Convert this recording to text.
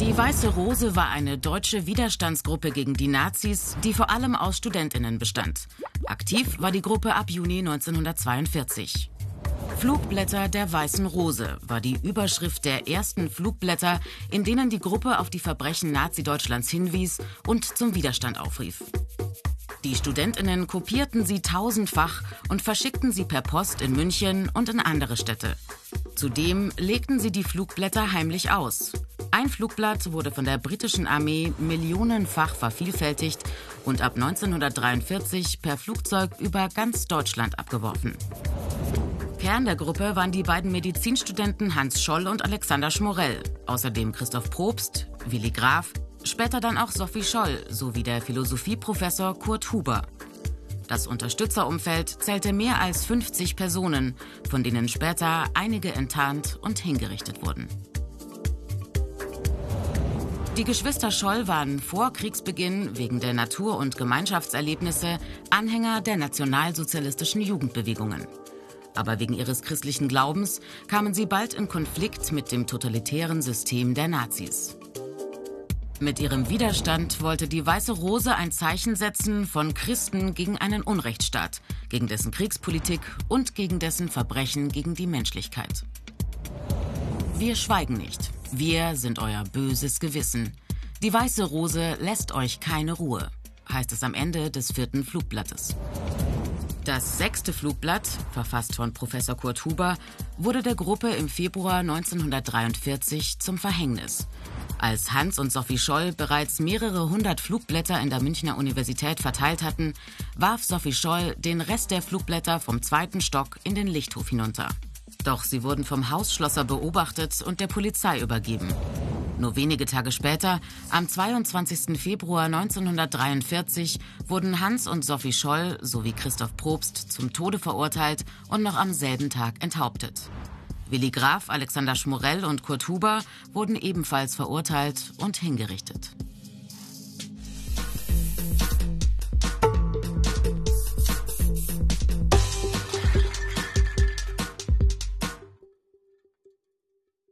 Die Weiße Rose war eine deutsche Widerstandsgruppe gegen die Nazis, die vor allem aus Studentinnen bestand. Aktiv war die Gruppe ab Juni 1942. Flugblätter der Weißen Rose war die Überschrift der ersten Flugblätter, in denen die Gruppe auf die Verbrechen Nazi-Deutschlands hinwies und zum Widerstand aufrief. Die Studentinnen kopierten sie tausendfach und verschickten sie per Post in München und in andere Städte. Zudem legten sie die Flugblätter heimlich aus. Ein Flugblatt wurde von der britischen Armee millionenfach vervielfältigt und ab 1943 per Flugzeug über ganz Deutschland abgeworfen. Kern der Gruppe waren die beiden Medizinstudenten Hans Scholl und Alexander Schmorell, außerdem Christoph Probst, Willi Graf, später dann auch Sophie Scholl sowie der Philosophieprofessor Kurt Huber. Das Unterstützerumfeld zählte mehr als 50 Personen, von denen später einige enttarnt und hingerichtet wurden. Die Geschwister Scholl waren vor Kriegsbeginn wegen der Natur- und Gemeinschaftserlebnisse Anhänger der nationalsozialistischen Jugendbewegungen aber wegen ihres christlichen Glaubens kamen sie bald in Konflikt mit dem totalitären System der Nazis. Mit ihrem Widerstand wollte die Weiße Rose ein Zeichen setzen von Christen gegen einen Unrechtsstaat, gegen dessen Kriegspolitik und gegen dessen Verbrechen gegen die Menschlichkeit. Wir schweigen nicht. Wir sind euer böses Gewissen. Die Weiße Rose lässt euch keine Ruhe, heißt es am Ende des vierten Flugblattes. Das sechste Flugblatt, verfasst von Professor Kurt Huber, wurde der Gruppe im Februar 1943 zum Verhängnis. Als Hans und Sophie Scholl bereits mehrere hundert Flugblätter in der Münchner Universität verteilt hatten, warf Sophie Scholl den Rest der Flugblätter vom zweiten Stock in den Lichthof hinunter. Doch sie wurden vom Hausschlosser beobachtet und der Polizei übergeben. Nur wenige Tage später, am 22. Februar 1943, wurden Hans und Sophie Scholl sowie Christoph Probst zum Tode verurteilt und noch am selben Tag enthauptet. Willi Graf, Alexander Schmorell und Kurt Huber wurden ebenfalls verurteilt und hingerichtet.